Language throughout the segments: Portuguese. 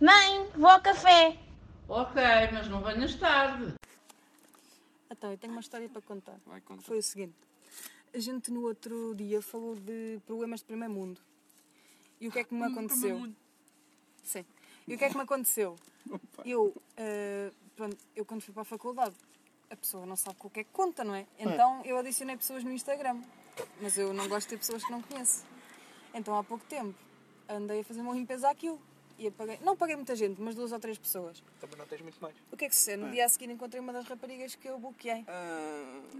Mãe, vou ao café. Ok, mas não venhas tarde. Então, eu tenho uma história para contar. Vai, conta. Que foi o seguinte. A gente no outro dia falou de problemas de primeiro mundo. E o que é que me aconteceu? Sim. E o que é que me aconteceu? Eu, eh, pronto, eu quando fui para a faculdade, a pessoa não sabe com o que é que conta, não é? Então eu adicionei pessoas no Instagram. Mas eu não gosto de ter pessoas que não conheço. Então há pouco tempo andei a fazer uma limpeza àquilo. E apaguei, não paguei muita gente, mas duas ou três pessoas. Também não tens muito mais. O que é que se No dia a seguir encontrei uma das raparigas que eu bloqueei.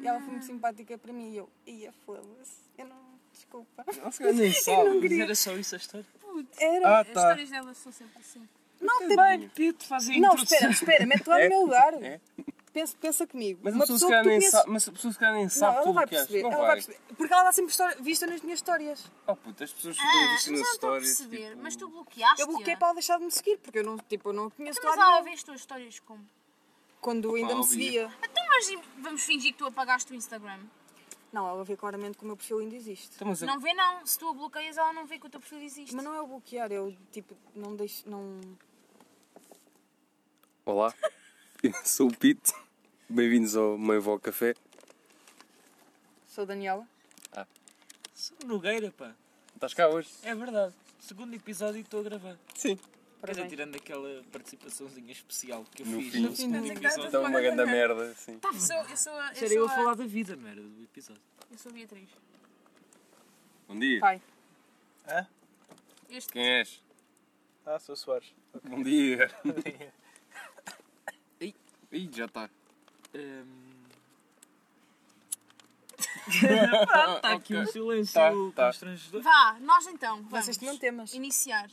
E ela foi muito simpática para mim e eu, ia foda-se. Eu não. Desculpa. Não, se calhar nem sabe. não Mas queria. era só isso a história? Era. Ah, As tá. histórias delas são sempre assim. não, tem... Bem, Pito, faz a não, espera, espera, mete lá É? no meu lugar. É? Pensa, pensa comigo. Mas a uma pessoa se pessoa que calhar tu nem conheces- sabe, mas a pessoa se calhar nem Não, sabe ela tudo vai perceber. Não Ela vai vai. perceber. Porque ela está sempre história- vista nas minhas histórias. Oh puta, as pessoas Ah, ficam mas vistas eu nas não estou a histórias. perceber. tipo, Mas tu bloqueaste Eu bloqueei para ela deixar de me seguir, porque eu não, tipo, eu não conheço Mas lado ela vê as tuas histórias como? Quando ainda me seguia. Então, mas vamos fingir que tu apagaste o Instagram. Não, ela vê claramente que o meu perfil ainda existe. Então, mas eu- Não vê não. Se tu a bloqueias, ela não vê que o teu perfil existe. Mas não é o bloquear, é o tipo, não deixo. Não... Olá, eu sou o Pito. Bem-vindos ao Mãe Vó Café. Sou Daniela. Sou Nogueira, pá. Estás cá hoje? É verdade. Segundo episódio e estou a gravar. Sim. Quer dizer, tirando aquela participaçãozinha especial que eu No fiz fim. no No fim segundo do episódio. Então uma grande merda, sim. Eu sou, eu sou, a- eu Era eu a a- falar da vida, merda, do episódio. eu sou a Beatriz. Bom dia. Pai. Hã? Este Quem és? Ah, sou Soares. Bom dia. Ih, já está. Hum... Pronto, está aqui um silêncio Tá, tá. constrangedor. Vá, nós então vamos Vocês tinham temas. iniciar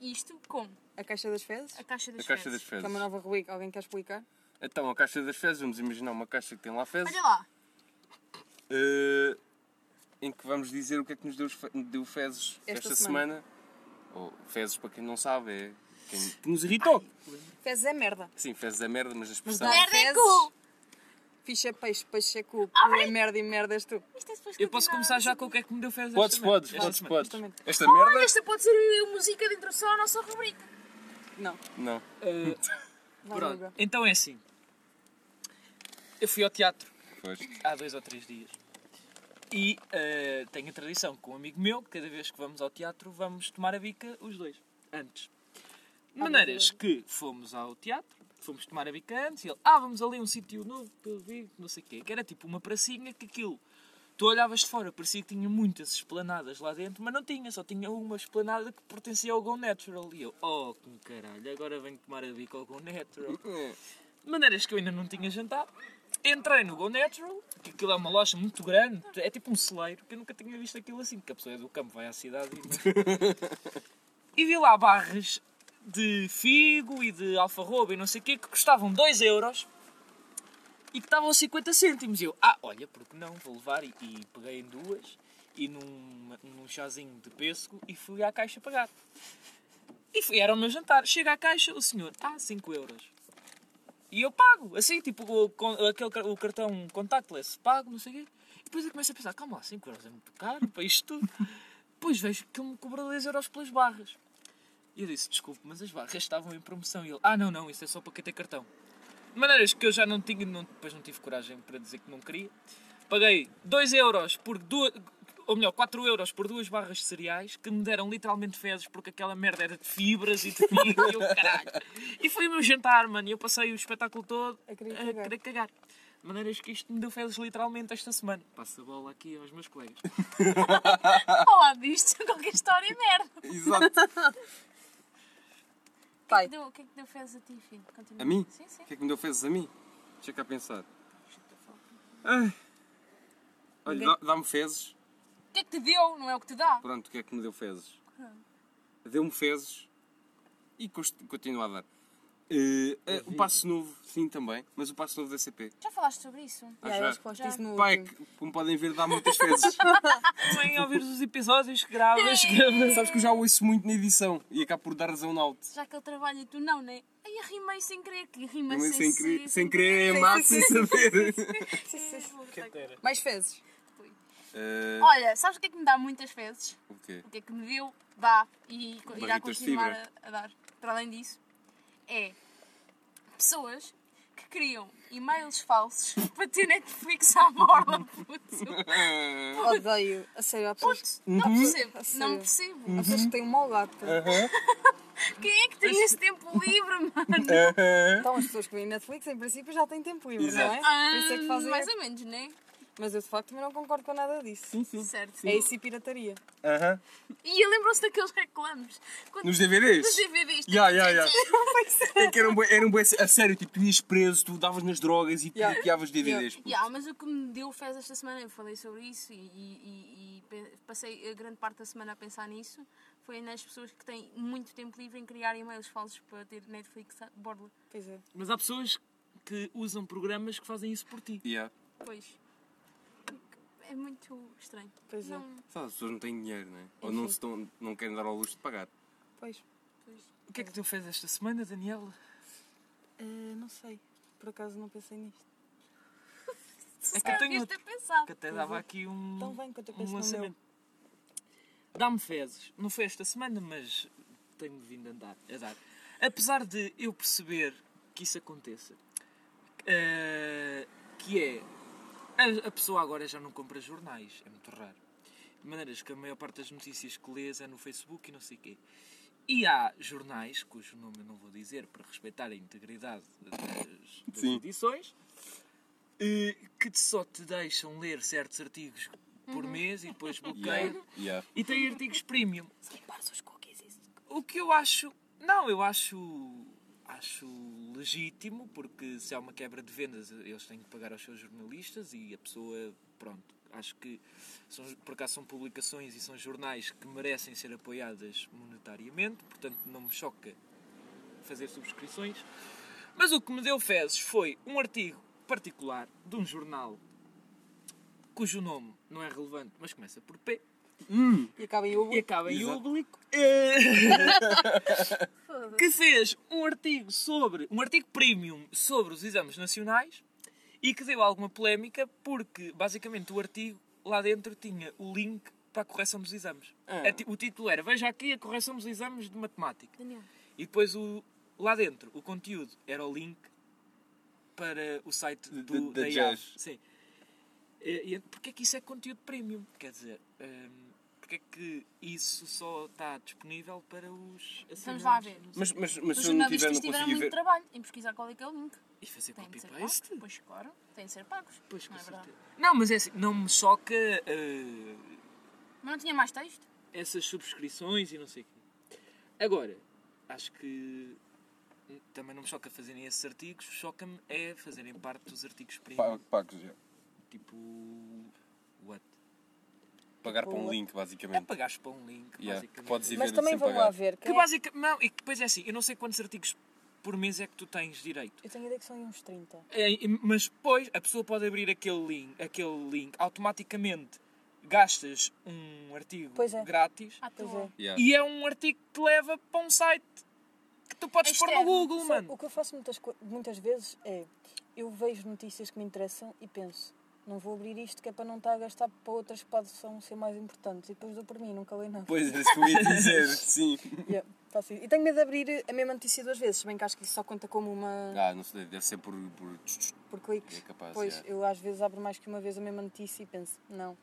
isto com A Caixa das Fezes, a caixa das A caixa das fezes. que é uma nova rubrica. Alguém quer explicar? Então, a caixa das fezes, vamos imaginar uma caixa que tem lá fezes. Olha lá, eh, em que vamos dizer o que é que nos deu, fe- deu fezes Esta esta, semana. semana. Ou fezes, para quem não sabe, é quem que nos irritou. Fezes é merda. Sim, fezes é merda, mas a Mas expressão. dá merda é cu! Ficha peixe, peixe é cu. Cu é merda e merda és tu. Isto é Eu posso começar já com o que é que me deu fezes Podes, esta podes, podes, Esta podes. Esta Olha, merda? esta pode ser a música de introdução à nossa rubrica. Não. Não. Vai, Pronto, então é assim. Eu fui ao teatro Pois. há dois ou três dias. E eh, tenho a tradição com um amigo meu, cada vez que vamos ao teatro, vamos tomar a bica os dois, antes. De maneiras que fomos ao teatro, fomos tomar a bica antes, e ele, ah, vamos ali um sítio novo, que eu vi, não sei o quê, que era tipo uma pracinha que aquilo, tu olhavas de fora, parecia que tinha muitas esplanadas lá dentro, mas não tinha, só tinha uma esplanada que pertencia ao Go Natural. E eu, oh, que caralho, agora venho tomar a bica ao Go Natural. De maneiras que eu ainda não tinha jantado. Entrei no Go Natural, que aquilo é uma loja muito grande, é tipo um celeiro, que eu nunca tinha visto aquilo assim, porque a pessoa é do campo, vai à cidade e... e vi lá barras de figo e de alfarroba e não sei o quê, que custavam 2 euros e que estavam a 50 cêntimos. E eu, ah, olha, porque não, vou levar. E, e peguei em duas e num, num chazinho de pêssego e fui à caixa pagar. E fui, era o meu jantar. Chega à caixa, o senhor, ah, 5 euros. E eu pago, assim, tipo, o, aquele, o cartão contactless, pago, não sei o quê. E depois eu começo a pensar, calma lá, 5 euros é muito caro para isto tudo. Depois vejo que ele me cobrou 10 euros pelas barras. E eu disse, desculpe, mas as barras estavam em promoção. E ele, ah, não, não, isso é só para quem tem cartão. De maneiras que eu já não tinha, não, depois não tive coragem para dizer que não queria. Paguei 2 euros por duas, ou melhor, 4 euros por duas barras de cereais que me deram literalmente fezes porque aquela merda era de fibras e de figo e eu caralho. E foi o meu jantar, mano, e eu passei o espetáculo todo A querer a cagar. querer cagar. De maneiras que isto me deu fezes literalmente esta semana. Passo a bola aqui aos meus colegas. Ao lado disto, qualquer história é merda. Exato. O que, Pai. é que deu, o que é que deu fezes a ti, filho? Continua. A mim? Sim, sim. O que é que me deu fezes a mim? Deixa cá pensar. Ai. Olha, dá- dá-me fezes. O que é que te deu? Não é o que te dá. Pronto, o que é que me deu fezes? Deu-me fezes e continua a dar. Eh, o passo novo, sim, também, mas o passo novo da CP. Já falaste sobre isso? Ah, Já, eu já? acho que isso no Pai, último. que, como podem ver, dá muitas fezes. Vem a ouvir os episódios que gravas. que- Sabes que eu já ouço muito na edição e acabo por dar razão no alto. Já que ele trabalha e tu não, né? Aí eu rimei sem querer, que rima sem, sem, querer, sem querer é má, sem saber. É, Mais fezes. Eh, Olha, sabes o que é que me dá muitas fezes? o quê? O que é que me deu, dá e irá continuar a, a dar. para além disso, é pessoas que criam e-mails falsos para ter Netflix à borla, puto. Odeio. A sério, há pessoas, Puto, não percebo, A não percebo. há pessoas que têm um mau gato. Quem é que tem esse tempo livre, mano? Então as pessoas que veem Netflix, em princípio, já têm tempo livre, não é? Por isso é que Ah, fazem. mais ou menos, né? Mas eu de facto também não concordo com nada disso. Sim, sim. Certo. É isso e pirataria. Aham. E lembram-se daqueles reclames? Quando- Nos DVDs? Nos DVDs. Ya, ya, ya. É que eram bué- eram bué- a sério, tipo, tu ias preso, tu davas nas drogas e Ya. pirateavas DVDs. puto. Yeah, mas o que me deu fez esta semana, eu falei sobre isso e, e- e- e pe- passei a grande parte da semana a pensar nisso, foi nas pessoas que têm muito tempo livre em criar e-mails falsos para ter Netflix a borla. Pois é. Mas há pessoas que usam programas que fazem isso por ti. Ya. Pois. É muito estranho. Pois é. Não, Sabe, as pessoas não têm dinheiro, né? Ou não, se estão, não querem dar ao luxo de pagar. Pois. pois. O que é que tu fez esta semana, Daniela? Eh, não sei. Por acaso não pensei nisto. É que eu tenho ter pensado. que até dava aqui um, Então vem que eu te um lançamento. Dá-me fezes. Não foi esta semana, mas tenho vindo a dar, a dar. Apesar de eu perceber que isso aconteça, eh, que é a, a pessoa agora já não compra jornais, é muito raro. De maneiras que a maior parte das notícias que lês é no Facebook e não sei o quê. E há jornais, cujo nome eu não vou dizer para respeitar a integridade das, das edições, eh, que só te deixam ler certos artigos por mês e depois bloqueiam. Ya. E tem artigos premium. Limpar os cookies. isso. O que eu acho. Não, eu acho. Acho legítimo, porque se há uma quebra de vendas, eles têm que pagar aos seus jornalistas e a pessoa. Pronto. Acho que são, por acaso são publicações e são jornais que merecem ser apoiadas monetariamente, portanto não me choca fazer subscrições. Mas o que me deu fezes foi um artigo particular de um jornal cujo nome não é relevante, mas começa por P E acaba em Hugo. e acaba em público que fez um artigo sobre um artigo premium sobre os exames nacionais e que deu alguma polémica porque basicamente o artigo lá dentro tinha o link para a correção dos exames. Ah. Ti- O título era Veja aqui a correção dos exames de matemática. Daniel. E depois o, lá dentro o conteúdo era o link para o site do, da. Jazz. Sim. E, e porquê é que isso é conteúdo premium? Quer dizer, hum, porquê é que isso só está disponível para os Vamos lá assinantes? ver. Mas, mas, mas Os se eu não tiver, jornalistas não tiveram muito ver. trabalho em pesquisar qual é que é o link. E fazer copy-paste? Pois claro, tem de ser pagos. Pois, com não é verdade? certeza. Não, mas é assim, não me choca eh, Mas não tinha mais texto? essas subscrições e não sei o quê. Agora, acho que também não me choca fazerem esses artigos, choca-me é fazerem parte dos artigos premium. Pa- Pagos, já. Tipo. What? Pagar para um link, É basicamente. pagares para um link, Yeah, basicamente. podes ir Mas também sem vamos pagar. lá ver. Que Quem é... basic... Não, e que depois é assim, eu não sei quantos artigos por mês é que tu tens direito. Eu tenho a ideia que são uns 30. É, mas depois a pessoa pode abrir aquele link, aquele link automaticamente gastas um artigo Pois é. grátis toa. é. Yeah. e é um artigo que te leva para um site que tu podes pôr no. Google, Só- mano. O que eu faço muitas, muitas vezes é eu vejo notícias que me interessam e penso, não vou abrir isto que é para não estar a gastar para outras que possam ser mais importantes. E depois dou por mim, nunca leio nada. Pois, é isso que eu ia dizer, sim. Yeah. E tenho medo de abrir a mesma notícia duas vezes, se bem que acho que isso só conta como uma Ah, não sei, deve ser por. por... por cliques. é capaz, pois yeah. eu às vezes abro mais que uma vez a mesma notícia e penso, não.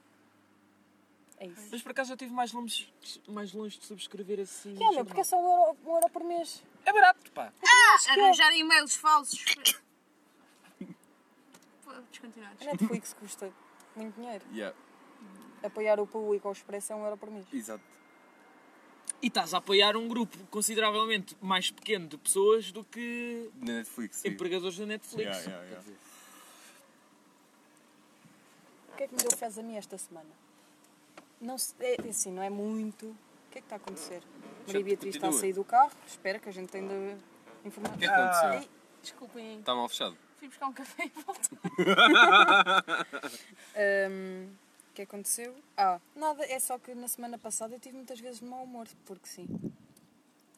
É isso. Mas por acaso eu estive mais longe, mais longe de subscrever esse. Que é, meu, porque é só um euro, um euro por mês. É barato, pá. Ah, arranjar e-mails falsos. A Netflix custa muito dinheiro. Yeah, Apoiar o público ao expresso é um euro por mês. exato. E estás a apoiar um grupo consideravelmente mais pequeno de pessoas do que Na Netflix. sim. empregadores da Netflix. Yeah, yeah, yeah. Quer dizer, O que é que me deu fez a mim esta semana? Não se, é assim, não é muito. O que é que está a acontecer? Maria Beatriz está a sair do carro. Espera que a gente ainda informar. O que é que aconteceu? Ei, Desculpem, Está mal fechado. Fui buscar um café e volto. hum, o que aconteceu? Ah, nada, é só que na semana passada eu tive muitas vezes de mau humor, porque sim.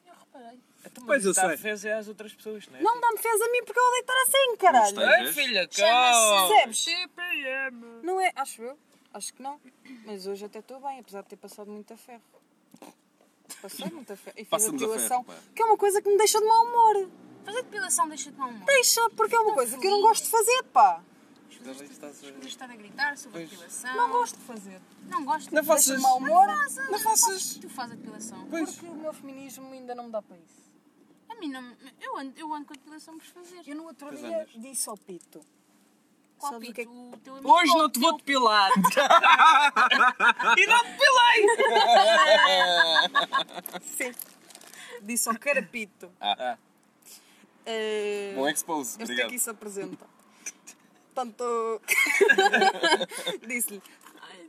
Eu reparei. Então, Pois eu sei. fez é às outras pessoas, não é? Não dá-me fez a mim porque eu odeio estar assim, caralho! Ei, filha, Percebes? TPM. Não é? Acho eu. Acho que não. Mas hoje até estou bem, apesar de ter passado muita ferro. passei muita fé. E fiz a Passa-nos a ferro, pá. que é uma coisa que me deixa de mau humor. Fazer depilação deixa-te mau humor. Deixa, porque é uma coisa que eu não gosto de fazer, pá. Podes estar a gritar sobre a depilação. Não gosto de fazer. Não gosto. Não faças. Deixa-me mau humor. Não faças. Tu fazes a depilação. Pois. Porque o meu feminismo ainda não me dá para isso. A mim não. Eu ando, eu ando com a depilação por fazer. Eu no outro Pois dia andas. disse ao Pito. Qual sabes o pito? que é que- O teu amigo Hoje não te vou depilar. e não depilei. Sim. Disse ao carapito. Ah, Eh, bom expose. Este Obrigado. aqui se apresenta. Portanto, disse-lhe: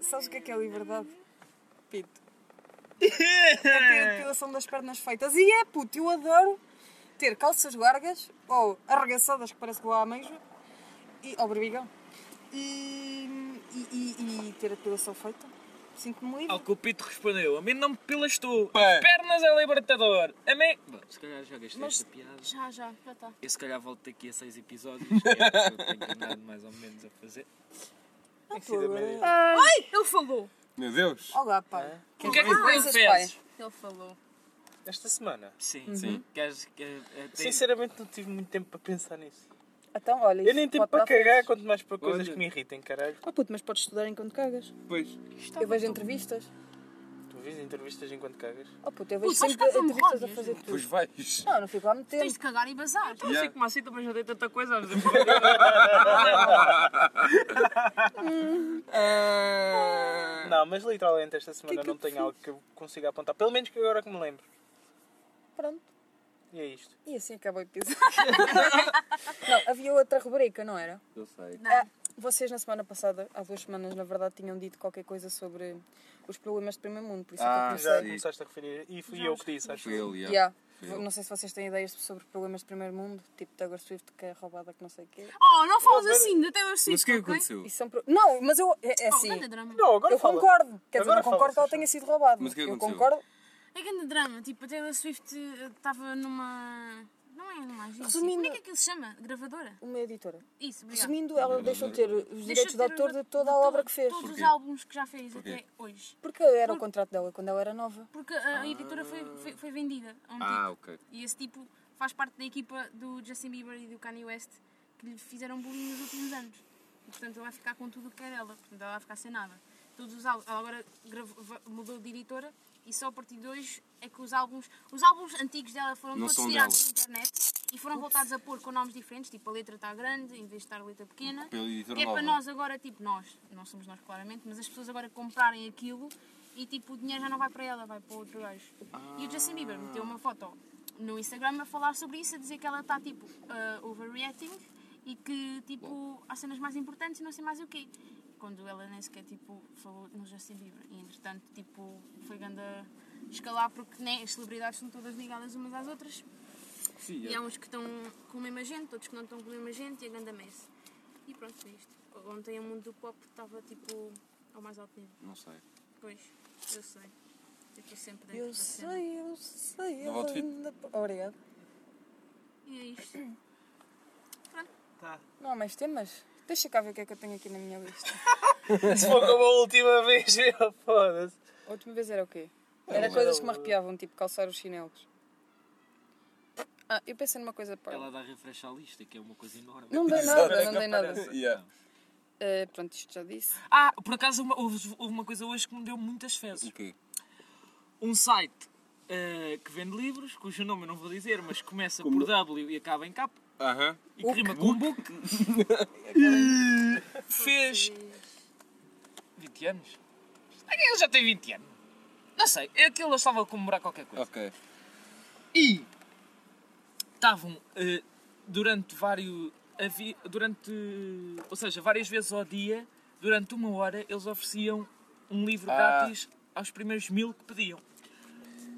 Sabes o que é que é liberdade? Pito. É ter a depilação das pernas feitas. E é, puto, eu adoro ter calças largas ou arregaçadas, que parece que vou à ameijo, e, ao berbigão, e, e, e- e ter a depilação feita. Sinto-me livre. Ao que o Pito respondeu, a mim não me pilas tu, as pernas é libertador. A mim... Bom, se calhar já gastei Mas- esta piada. Já, já, já está. Eu se calhar volto daqui a seis episódios, que é o que eu tenho andado mais ou menos a fazer. Ah, agora- média. Ai, ele falou. Meu Deus. Olá, pai. O que é que tu coisas, fazes? Ele falou. Esta semana. Sim, Sim. Queres, que, eh, tem- Sinceramente não tive muito tempo para pensar nisso. Então, olha, Eu nem pode para dar cagar, quanto mais para coisas Olha. que me irritem, caralho. Oh puto, mas podes estudar enquanto cagas. Pois. Eu vejo entrevistas. Tu vês entrevistas enquanto cagas? Oh puto, eu vejo Puto, sempre entrevistas a fazer tudo. Pois vais. Não, não fico lá muito Tens tempo. de cagar e bazar. Eu Yeah. sei como assim também já dei tanta coisa. mas eu- Ah, Não, mas literalmente esta semana que não tenho fiz? algo que eu consiga apontar. Pelo menos que agora que me lembro. Pronto. E é isto. E assim acaba o episódio. não, havia outra rubrica, não era? Eu sei. Não. Ah, vocês na semana passada, há duas semanas, na verdade, tinham dito qualquer coisa sobre os problemas do primeiro mundo. Por isso Ah, é que eu Já comecei. sim. começaste a referir. E fui Já eu que disse, acho Foi eu. ele, yeah. Yeah. Foi ele. Não sei se vocês têm ideias sobre problemas do primeiro mundo, tipo Taylor Swift que é roubada que não sei o quê. Oh, não falas assim da Taylor Swift. Mas o que é que aconteceu? Isso são pro- Não, mas eu. É, é Oh, assim. drama. Não, agora eu fala. concordo. Quer dizer, Agora não concordo que ela tenha sido roubada. Mas o que é que eu aconteceu? concordo. É grande drama. Tipo, a Taylor Swift eh, estava numa. Não é numa agência. Resumindo- Como é que aquilo se chama? Gravadora? Uma editora. Isso, obrigado. Resumindo, ela deixou de ter os direitos de autor de toda a obra que fez. Todos Porquê? os álbuns que já fez Porquê? até hoje. Porque era o contrato dela quando ela era nova. Porque a editora foi, foi, foi vendida a um Ah, tipo. ok. E esse tipo faz parte da equipa do Justin Bieber e do Kanye West que lhe fizeram bullying nos últimos anos. E, portanto, ele vai ficar com tudo o que é dela. Portanto, ela vai ficar sem nada. Todos os álbuns, ela agora gravou- mudou de editora e só a partir de hoje é que os álbuns, os álbuns antigos dela foram Não todos tirados da internet e foram voltados a pôr com nomes diferentes, tipo a letra está grande em vez de estar a letra pequena. Que é para nós agora, tipo, nós, não somos nós claramente, mas as pessoas agora comprarem aquilo e tipo o dinheiro já não vai para ela, vai para outro gajo. E o Justin Bieber meteu uma foto no Instagram a falar sobre isso, a dizer que ela está tipo uh, overreacting e que tipo há cenas mais importantes e não sei mais o quê. Quando ela nem sequer tipo falou no Justin Bieber. E entretanto tipo foi grande a escalar porque né, as celebridades são todas ligadas umas às outras. Sim, E é. há uns que estão com a mesma gente, outros que não estão com a mesma gente e a grande mess. E pronto, foi isto. Ontem o mundo do pop estava tipo ao mais alto nível. Não sei. Pois, eu sei. Eu estou sempre dentro Eu da cena. sei, eu sei. Fit. ainda- Obrigado. E é isto. Tá. Não há mais temas? Deixa cá ver o que é que eu tenho aqui na minha lista. Se for como a última vez, eu foda-se. A última vez era o quê? Era coisas que me arrepiavam, tipo calçar os chinelos. Ah, eu pensei numa coisa para. Ela dá refresh à lista, que é uma coisa enorme. Não dei nada, não dei nada. Yeah. Eh, pronto, isto já disse. Ah, por acaso uma- houve, houve uma coisa hoje que me deu muitas fezes. O quê? Um site eh, que vende livros, cujo nome eu não vou dizer, mas começa por W e acaba em K Aham. e que rima com book, fez 20 anos. Ele já tem 20 anos. Não sei, é que ele estava a comemorar qualquer coisa. Ok. E estavam eh, durante vários. durante. Ou seja, várias vezes ao dia, durante uma hora, eles ofereciam um livro Ah. grátis aos primeiros mil que pediam.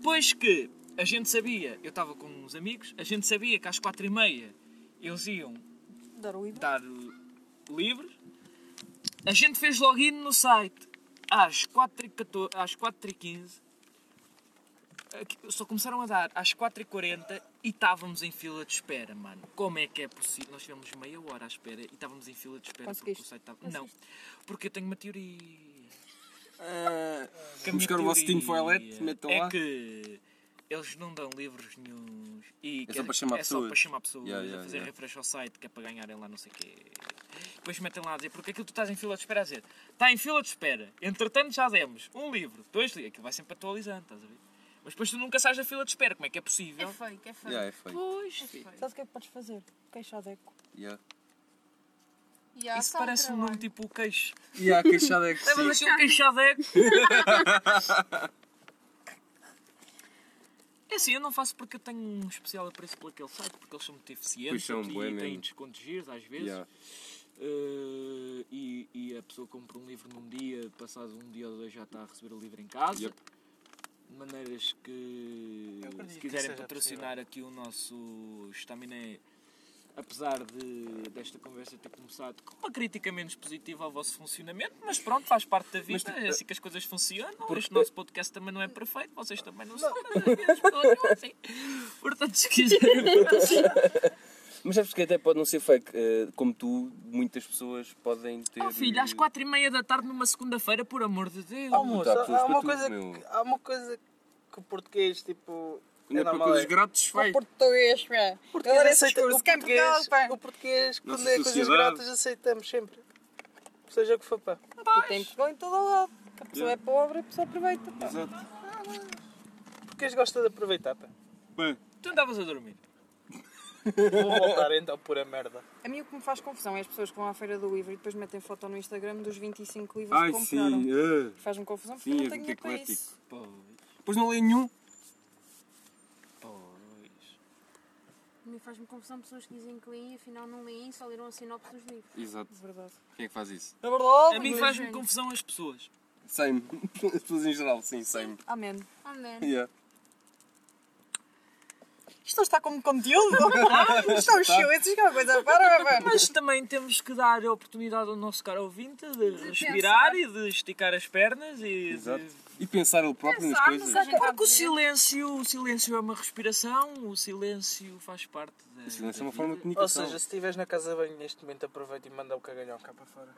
Pois que a gente sabia, eu estava com uns amigos, a gente sabia que às quatro e meia eles iam Dar o livro. dar uh, livros. A gente fez login no site às 4h14, às 4h15. Aqui- Só começaram a dar às 4h40 e estávamos em fila de espera, mano. Como é que é possível? Nós tivemos meia hora à espera e estávamos em fila de espera porque o Conseguiste? site estava. Não, porque eu tenho uma teoria. Minha buscar o vosso tinfoilete, metam é lá. que eles não dão livros nenhums e É só quer- para chamar é só pessoas. para chamar pessoas Yeah, a yeah, fazer yeah. refresh ao site que é para ganharem lá não sei o quê. Depois metem lá a dizer, porque aquilo tu estás em fila de espera a dizer, está em fila de espera, entretanto já demos um livro, dois livros, aquilo vai sempre atualizando, estás a ver? Mas depois tu nunca sais da fila de espera, como é que é É possível? fake, é fake. yeah, é feio. Pois, É fake. Sabes o que é que podes fazer? Queixar eco. Yeah. Yeah, Isso parece um nome tipo o queixo. Yeah, a queixada é que Levas sim. aqui um queixadeco. É assim, eu não faço porque eu tenho um especial apreço por aquele site, porque eles são muito eficientes são, e têm mesmo. descontos giros às vezes. Yeah. Eh, e, e a pessoa compra um livro num dia, passado um dia ou dois já está a receber o livro em casa. Yep. De maneiras que, se quiserem patrocinar aqui o nosso estaminé, apesar de, desta conversa ter começado com uma crítica menos positiva ao vosso funcionamento, mas pronto, faz parte da vida, tipo, é assim que as coisas funcionam. Este nosso podcast também não é perfeito, vocês também não são, mas continuam assim. Portanto, se quiserem. Mas sabes que até pode não ser fake. eh, como tu, muitas pessoas podem ter. Oh filho, às quatro e meia da tarde numa segunda-feira, por amor de Deus. Oh, moço, pessoas há uma, coisa que, há uma coisa que o português, tipo. Não é é para coisas é- grátis, vai. português, pá. O português aceita- o é português, pá. o português, quando é coisas grátis, aceitamos sempre. Seja o que for, pá. Tem Portugal em todo o lado. A pessoa é pobre e a pessoa aproveita. pá. Exato. O português gosta de aproveitar, pá. Bem, Tu andavas a dormir. Vou voltar então por a merda. A mim o que me faz confusão é as pessoas que vão à feira do livro e depois metem foto no Instagram dos 25 livros ai que compraram. sim. ah. Faz-me confusão porque Sim, eu não é tenho muito dinheiro para isso. Pois, não leio nenhum. pois. A mim faz-me confusão pessoas que dizem que leem e afinal não leem só leram a sinopse dos livros. Exato. Verdade. Quem é que faz isso? É verdade. A mim faz-me confusão as pessoas. Same. As pessoas em geral, sim, same. Amém. Amém. Yeah. Isto não está como conteúdo. Isto é um show, isso é uma coisa para, pá. Mas também temos que dar a oportunidade ao nosso caro ouvinte de respirar e de esticar as pernas e Exato. de... E pensar ele próprio nas coisas. a gente Porque o dizer- silêncio, o silêncio é uma respiração, o silêncio faz parte da. O silêncio é uma forma de vida. Ou comunicação. seja, se estiveres na casa de banho neste momento, aproveita e manda o cagalhão cá para fora.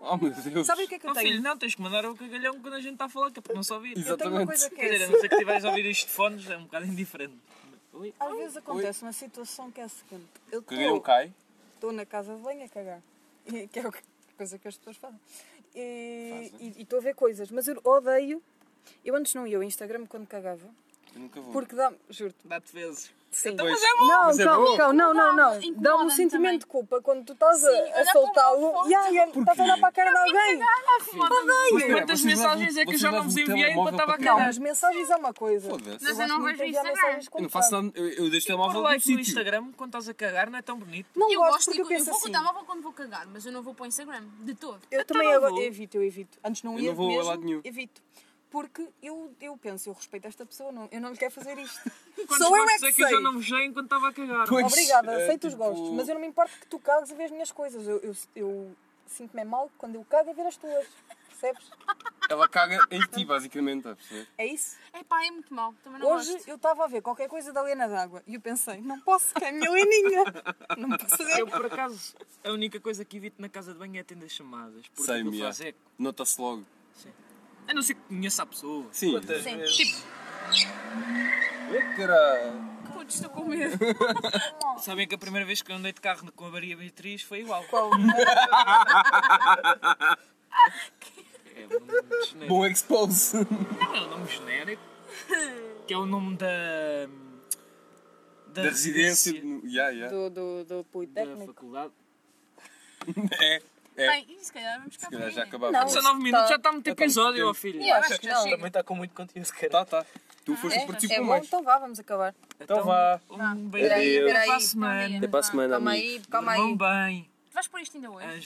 Oh meu Deus. Sabe o que é que eu Oh, filho, tenho? não, tens que mandar o cagalhão quando a gente está a falar, que é para não se ouvir. Exato. Eu tenho uma Exatamente. coisa que Quer dizer, é a não ser que estiveres a ouvir isto de fones, é um bocado indiferente. Oi? Às vezes acontece uma situação que é a seguinte. Eu O cagalhão estou cai. estou na casa de banho a cagar. E- Que é a coisa que as pessoas fazem. E e- e estou a ver coisas, mas eu odeio. Eu antes não ia ao Instagram quando cagava. Eu nunca vou. Porque dá Juro-te. Dá-te vezes. Sim. Então, mas é bom! Não, Mas é calma, bom. calma, não, não, não. Dá-me um também. sentimento de culpa quando tu estás a- Sim, a, soltá-lo e ai, ai, estás a olhar para a cara de alguém. Mas quantas mensagens é que eu já não vos enviei enquanto estava a cagar? mas mensagens é uma coisa. Mas Eu eu não vejo Instagram. Eu não faço nada. Eu, eu deixo o telemóvel no sítio. Instagram, quando estás a cagar, não é tão bonito. Não Eu gosto porque eu eu penso vou com o assim. telemóvel quando vou cagar, mas eu não vou para o Instagram, de todo. Eu Então também evito, eu evito. Antes não Eu ia não vou a mesmo, lado nenhum. evito. Porque eu, eu penso, eu respeito esta pessoa, não, eu não lhe quero fazer isto. Quantos Sou eu é que é que eu sei. já não vejei enquanto estava a cagar? Pois, Obrigada, é, aceito os tipo- gostos, mas eu não me importo que tu cagues a ver as minhas coisas. Eu, eu, eu sinto-me mal quando eu cago a ver as tuas. Percebes? Ela caga em ti, basicamente, está a perceber? É isso? É pá, é muito mau, também não Hoje gosto. eu estava a ver qualquer coisa da Lena d'Água e eu pensei, não posso, que é a minha Leninha. Não posso fazer. Eu, por acaso, a única coisa que evito na casa de banho é atender chamadas. Porque faz eco. Nota-se logo. A não ser que conheça a pessoa. Sim. Quantas Sim. vezes? Tipo, Caralho. Putz, estou com medo. sabem que a primeira vez que eu andei de carro com a Maria Beatriz foi igual. Qual? É o nome genérico. Bom expose. Não é o nome genérico. Que é o nome da. Da, Da residência. no- Yeah, yeah. Do, do, do da Politécnico. faculdade. É. É. Bem, e se calhar vamos cá Se calhar já acabava. Não. Só 9 minutos, Tá. já está muito muito episódio, ó filho. Eu acho que já chega. Também está com muito conteúdo, cara. Tá, tá. Tu foste é? que participou É bom, mais. então vá, vamos acabar. Então vá. Um beijo peraí. para a semana. Até para a semana, Calma aí, calma aí. bem. Tu vais pôr isto ainda hoje? Anjos.